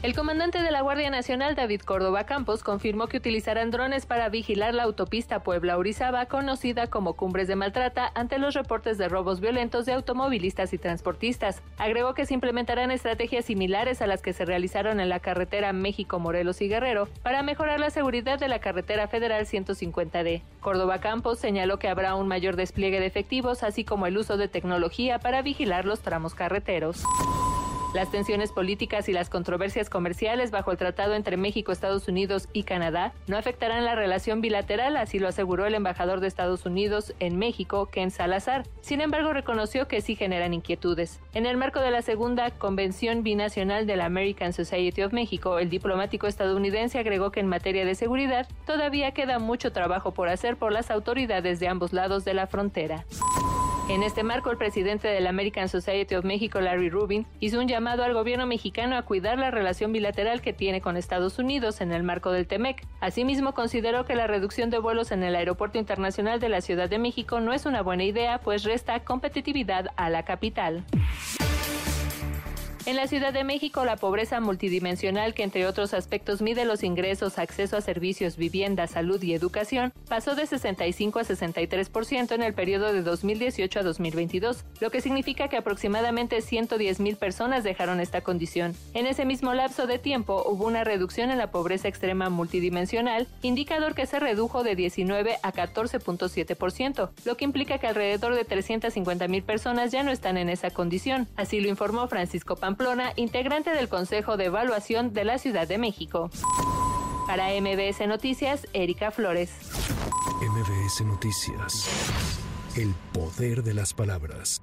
El comandante de la Guardia Nacional, David Córdoba Campos, confirmó que utilizarán drones para vigilar la autopista Puebla-Orizaba, conocida como Cumbres de Maltrata, ante los reportes de robos violentos de automovilistas y transportistas. Agregó que se implementarán estrategias similares a las que se realizaron en la carretera México-Morelos y Guerrero para mejorar la seguridad de la carretera federal 150D. Córdoba Campos señaló que habrá un mayor despliegue de efectivos, así como el uso de tecnología para vigilar los tramos carreteros. Las tensiones políticas y las controversias comerciales bajo el tratado entre México, Estados Unidos y Canadá no afectarán la relación bilateral, así lo aseguró el embajador de Estados Unidos en México, Ken Salazar. Sin embargo, reconoció que sí generan inquietudes. En el marco de la segunda convención binacional de la American Society of Mexico, el diplomático estadounidense agregó que en materia de seguridad todavía queda mucho trabajo por hacer por las autoridades de ambos lados de la frontera. En este marco, el presidente de la American Society of Mexico, Larry Rubin, hizo un llamado al gobierno mexicano a cuidar la relación bilateral que tiene con Estados Unidos en el marco del TEMEC. Asimismo, consideró que la reducción de vuelos en el Aeropuerto Internacional de la Ciudad de México no es una buena idea, pues resta competitividad a la capital. En la Ciudad de México, la pobreza multidimensional, que entre otros aspectos mide los ingresos, acceso a servicios, vivienda, salud y educación, pasó de 65 a 63% en el periodo de 2018 a 2022, lo que significa que aproximadamente 110 mil personas dejaron esta condición. En ese mismo lapso de tiempo hubo una reducción en la pobreza extrema multidimensional, indicador que se redujo de 19 a 14.7%, lo que implica que alrededor de 350 mil personas ya no están en esa condición. Así lo informó Francisco Pamplona integrante del Consejo de Evaluación de la Ciudad de México. Para MBS Noticias, Erika Flores. MBS Noticias. El poder de las palabras.